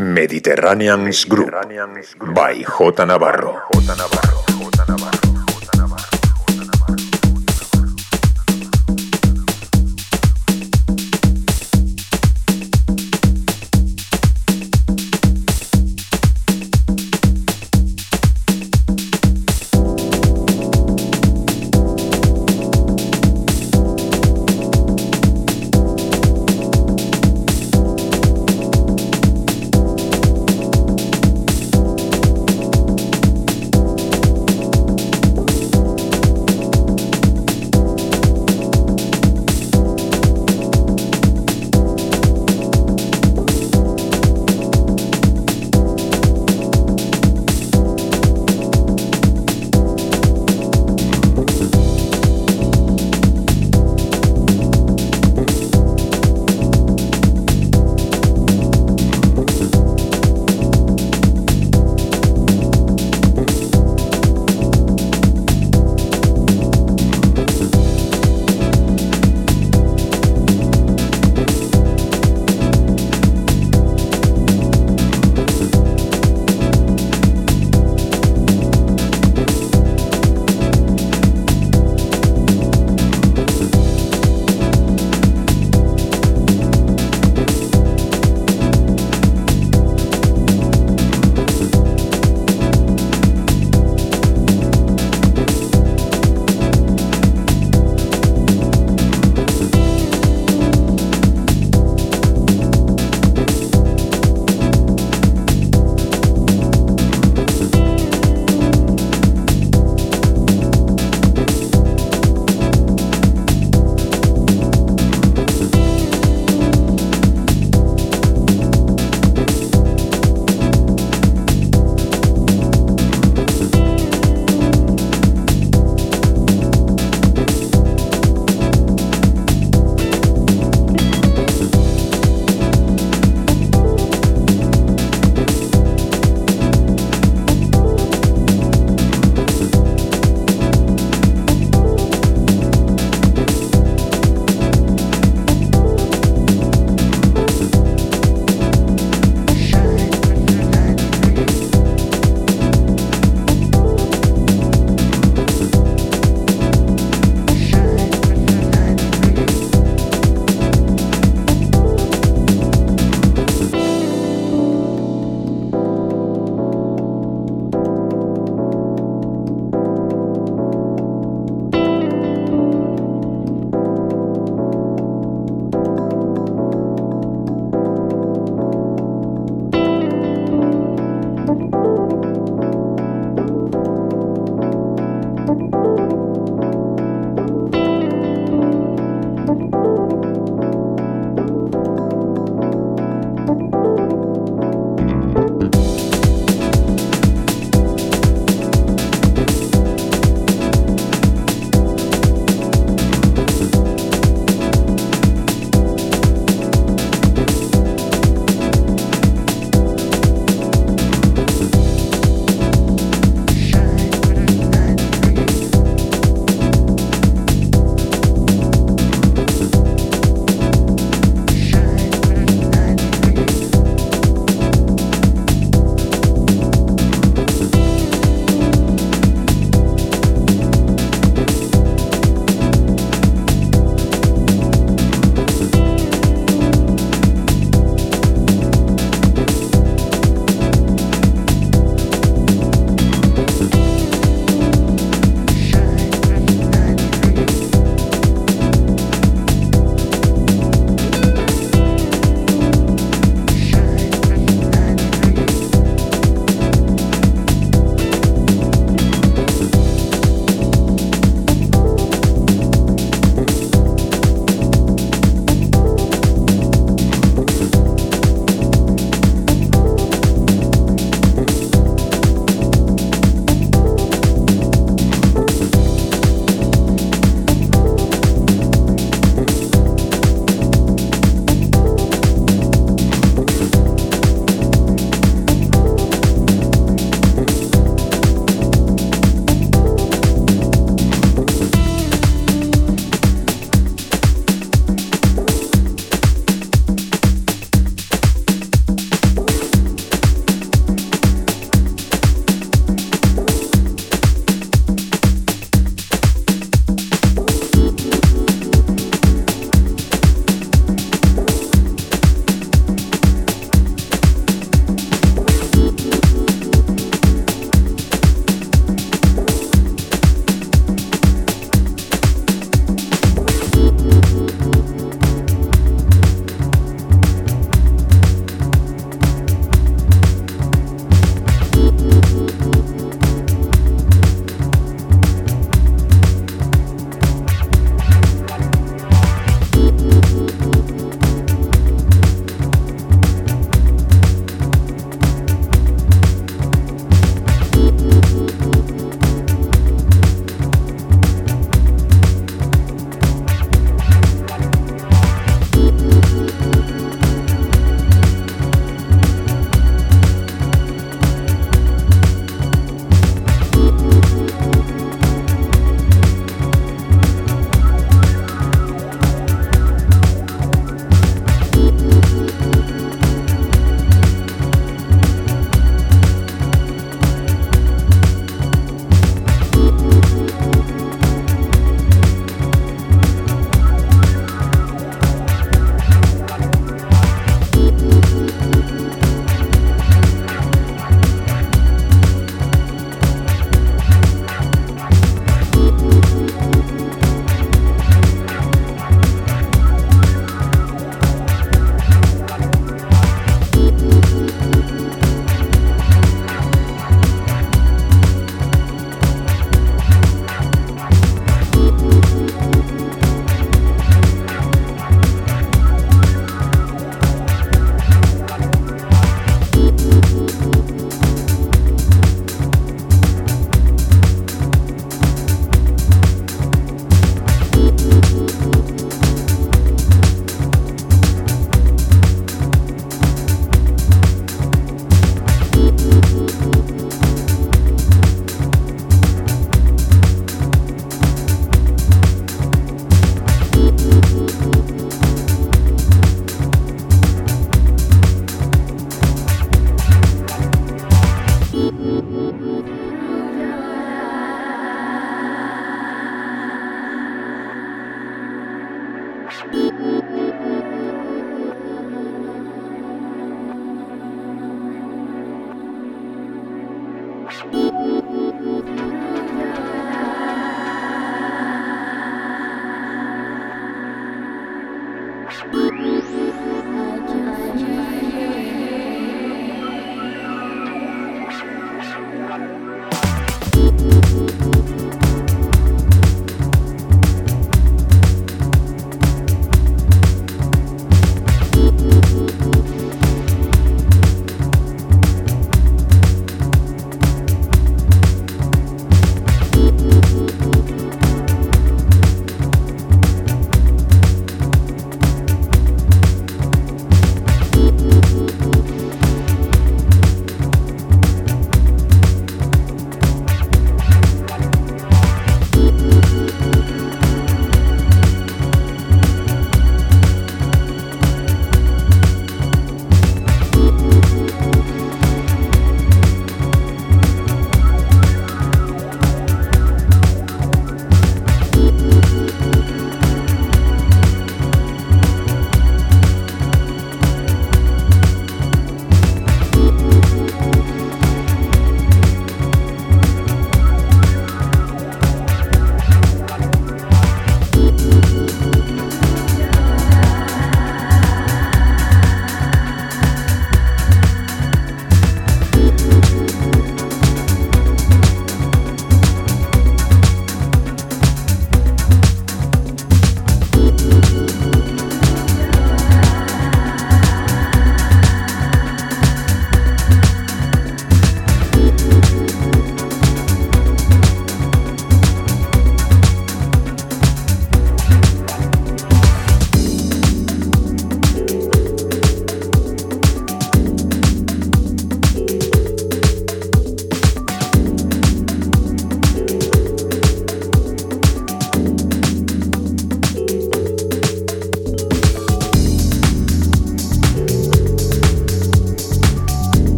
Mediterraneans Group by J. Navarro.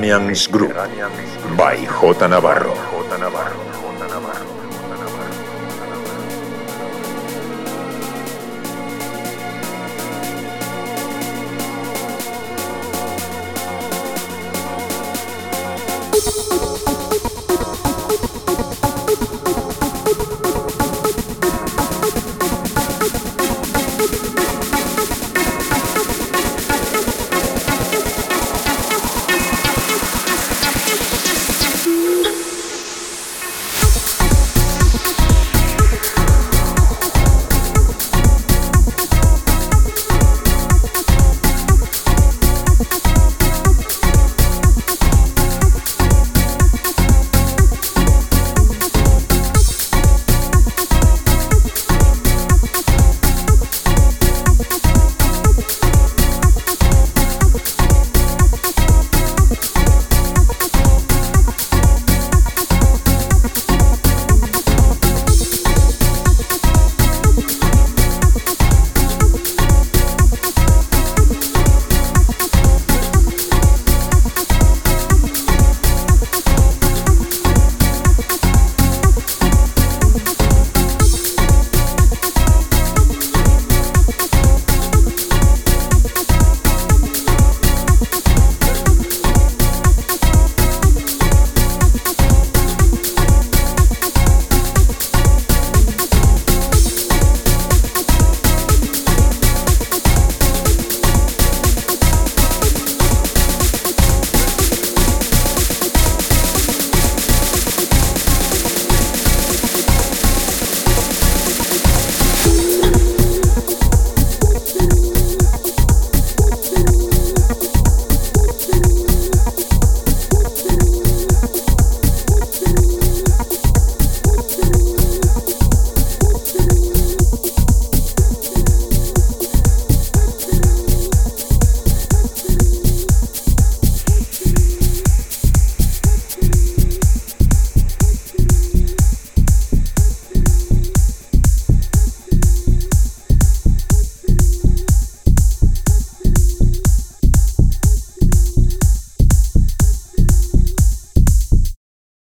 Mediterraneans Group by J. Navarro.